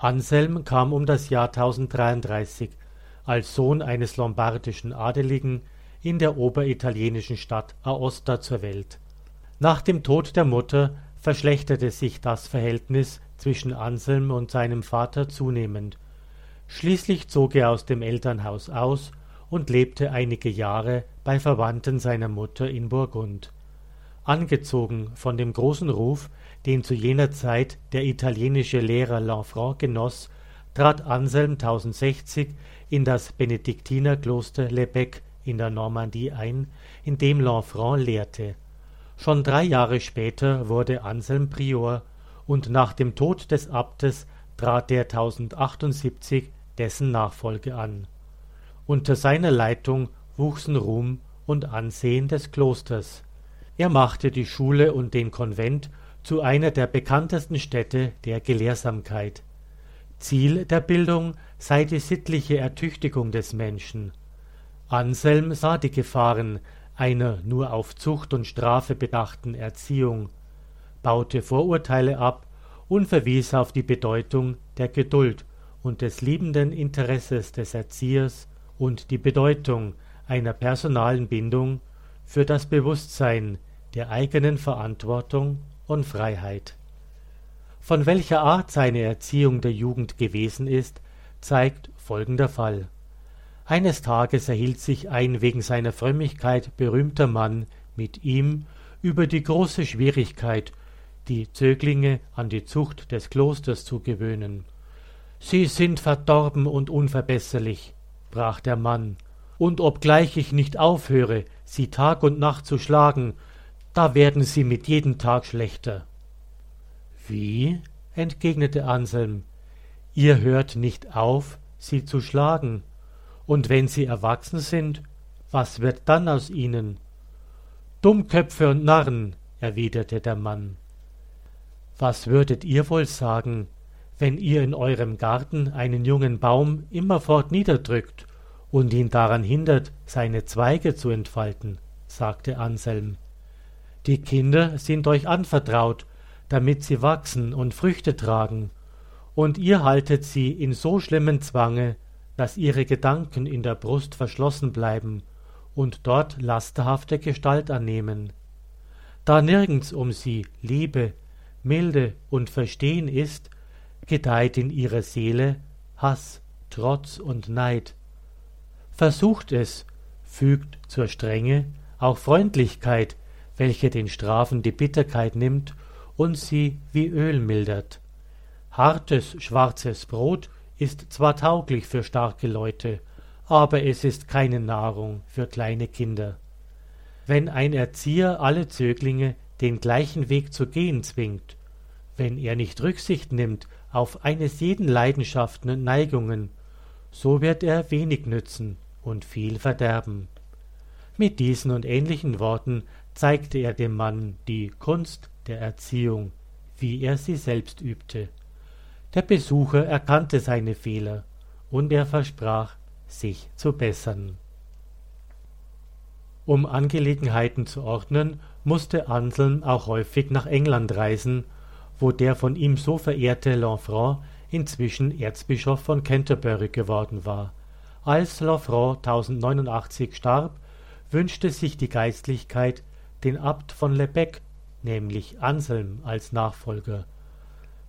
Anselm kam um das Jahr 1033 als Sohn eines lombardischen Adeligen in der oberitalienischen Stadt Aosta zur Welt. Nach dem Tod der Mutter verschlechterte sich das Verhältnis zwischen Anselm und seinem Vater zunehmend. Schließlich zog er aus dem Elternhaus aus und lebte einige Jahre bei Verwandten seiner Mutter in Burgund. Angezogen von dem großen Ruf, den zu jener Zeit der italienische Lehrer Lanfranc genoss, trat Anselm 1060 in das Benediktinerkloster Le Bec in der Normandie ein, in dem Lanfranc lehrte. Schon drei Jahre später wurde Anselm Prior und nach dem Tod des Abtes trat der 1078 dessen Nachfolge an. Unter seiner Leitung wuchsen Ruhm und Ansehen des Klosters. Er machte die Schule und den Konvent zu einer der bekanntesten Städte der Gelehrsamkeit. Ziel der Bildung sei die sittliche Ertüchtigung des Menschen. Anselm sah die Gefahren einer nur auf Zucht und Strafe bedachten Erziehung, baute Vorurteile ab und verwies auf die Bedeutung der Geduld und des liebenden Interesses des Erziehers und die Bedeutung einer personalen Bindung für das Bewusstsein der eigenen Verantwortung und Freiheit. Von welcher Art seine Erziehung der Jugend gewesen ist, zeigt folgender Fall. Eines Tages erhielt sich ein wegen seiner Frömmigkeit berühmter Mann mit ihm über die große Schwierigkeit, die Zöglinge an die Zucht des Klosters zu gewöhnen. Sie sind verdorben und unverbesserlich, brach der Mann, und obgleich ich nicht aufhöre, sie Tag und Nacht zu schlagen, da werden sie mit jedem Tag schlechter. Wie? entgegnete Anselm, ihr hört nicht auf, sie zu schlagen, und wenn sie erwachsen sind, was wird dann aus ihnen? Dummköpfe und Narren, erwiderte der Mann. Was würdet ihr wohl sagen, wenn ihr in eurem Garten einen jungen Baum immerfort niederdrückt und ihn daran hindert, seine Zweige zu entfalten? sagte Anselm. Die Kinder sind euch anvertraut, damit sie wachsen und Früchte tragen, und ihr haltet sie in so schlimmem Zwange, dass ihre Gedanken in der Brust verschlossen bleiben und dort lasterhafte Gestalt annehmen. Da nirgends um sie Liebe, Milde und Verstehen ist, gedeiht in ihrer Seele Hass, Trotz und Neid. Versucht es, fügt zur Strenge auch Freundlichkeit, welche den Strafen die Bitterkeit nimmt und sie wie Öl mildert. Hartes, schwarzes Brot ist zwar tauglich für starke Leute, aber es ist keine Nahrung für kleine Kinder. Wenn ein Erzieher alle Zöglinge den gleichen Weg zu gehen zwingt, wenn er nicht Rücksicht nimmt auf eines jeden Leidenschaften und Neigungen, so wird er wenig nützen und viel verderben. Mit diesen und ähnlichen Worten zeigte er dem Mann die Kunst der Erziehung, wie er sie selbst übte. Der Besucher erkannte seine Fehler, und er versprach, sich zu bessern. Um Angelegenheiten zu ordnen, musste Anselm auch häufig nach England reisen, wo der von ihm so verehrte Lanfranc inzwischen Erzbischof von Canterbury geworden war. Als Lanfranc 1089 starb, wünschte sich die Geistlichkeit den Abt von Lebec, nämlich Anselm, als Nachfolger.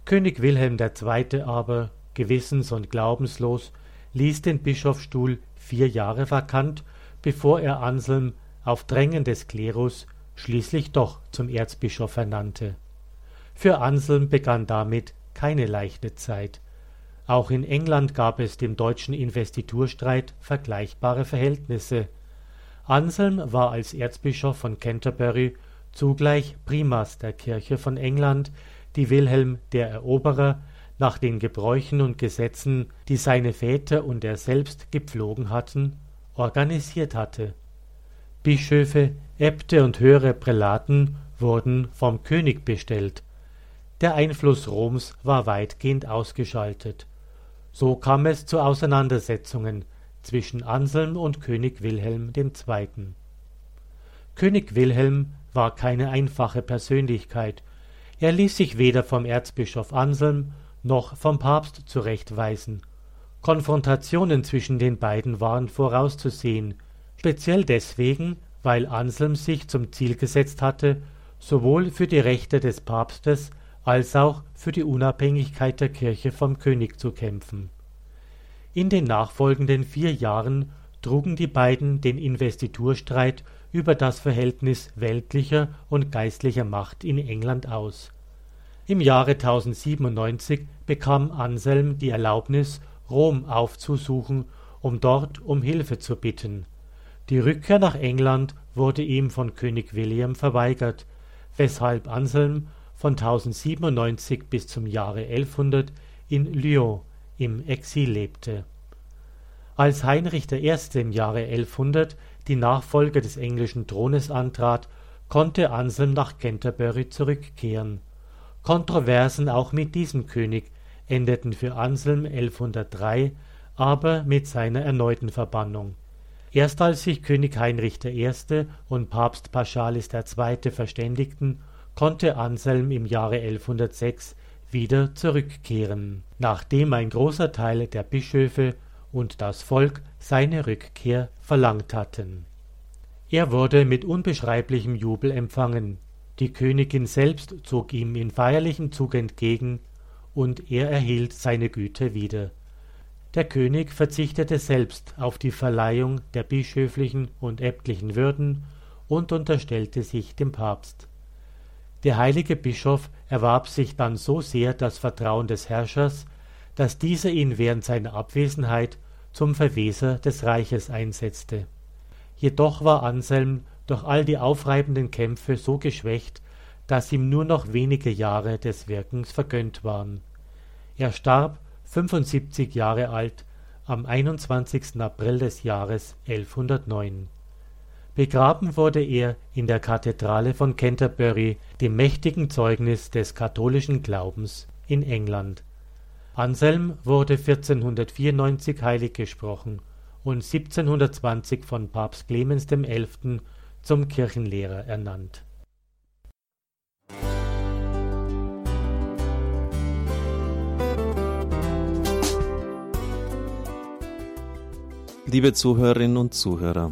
König Wilhelm II. aber, gewissens- und glaubenslos, ließ den Bischofsstuhl vier Jahre vakant, bevor er Anselm auf Drängen des Klerus schließlich doch zum Erzbischof ernannte. Für Anselm begann damit keine leichte Zeit. Auch in England gab es dem deutschen Investiturstreit vergleichbare Verhältnisse. Anselm war als Erzbischof von Canterbury zugleich Primas der Kirche von England, die Wilhelm der Eroberer nach den Gebräuchen und Gesetzen, die seine Väter und er selbst gepflogen hatten, organisiert hatte. Bischöfe, Äbte und höhere Prälaten wurden vom König bestellt. Der Einfluss Roms war weitgehend ausgeschaltet. So kam es zu Auseinandersetzungen zwischen Anselm und König Wilhelm II. König Wilhelm war keine einfache Persönlichkeit. Er ließ sich weder vom Erzbischof Anselm noch vom Papst zurechtweisen. Konfrontationen zwischen den beiden waren vorauszusehen, speziell deswegen, weil Anselm sich zum Ziel gesetzt hatte, sowohl für die Rechte des Papstes als auch für die Unabhängigkeit der Kirche vom König zu kämpfen. In den nachfolgenden vier Jahren trugen die beiden den Investiturstreit über das Verhältnis weltlicher und geistlicher Macht in England aus. Im Jahre 1097 bekam Anselm die Erlaubnis, Rom aufzusuchen, um dort um Hilfe zu bitten. Die Rückkehr nach England wurde ihm von König William verweigert, weshalb Anselm von 1097 bis zum Jahre 1100 in Lyon im Exil lebte. Als Heinrich I. im Jahre 1100 die Nachfolge des englischen Thrones antrat, konnte Anselm nach Canterbury zurückkehren. Kontroversen auch mit diesem König endeten für Anselm 1103 aber mit seiner erneuten Verbannung. Erst als sich König Heinrich I. und Papst Paschalis II. verständigten, konnte Anselm im Jahre 1106 wieder zurückkehren, nachdem ein großer Teil der Bischöfe und das Volk seine Rückkehr verlangt hatten. Er wurde mit unbeschreiblichem Jubel empfangen, die Königin selbst zog ihm in feierlichem Zug entgegen, und er erhielt seine Güter wieder. Der König verzichtete selbst auf die Verleihung der bischöflichen und äbtlichen Würden und unterstellte sich dem Papst. Der heilige Bischof erwarb sich dann so sehr das Vertrauen des Herrschers, dass dieser ihn während seiner Abwesenheit zum Verweser des Reiches einsetzte. Jedoch war Anselm durch all die aufreibenden Kämpfe so geschwächt, dass ihm nur noch wenige Jahre des Wirkens vergönnt waren. Er starb 75 Jahre alt am 21. April des Jahres 1109. Begraben wurde er in der Kathedrale von Canterbury, dem mächtigen Zeugnis des katholischen Glaubens in England. Anselm wurde 1494 heilig gesprochen und 1720 von Papst Clemens XI. zum Kirchenlehrer ernannt. Liebe Zuhörerinnen und Zuhörer,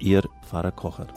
Ihr Pfarrer Kocher.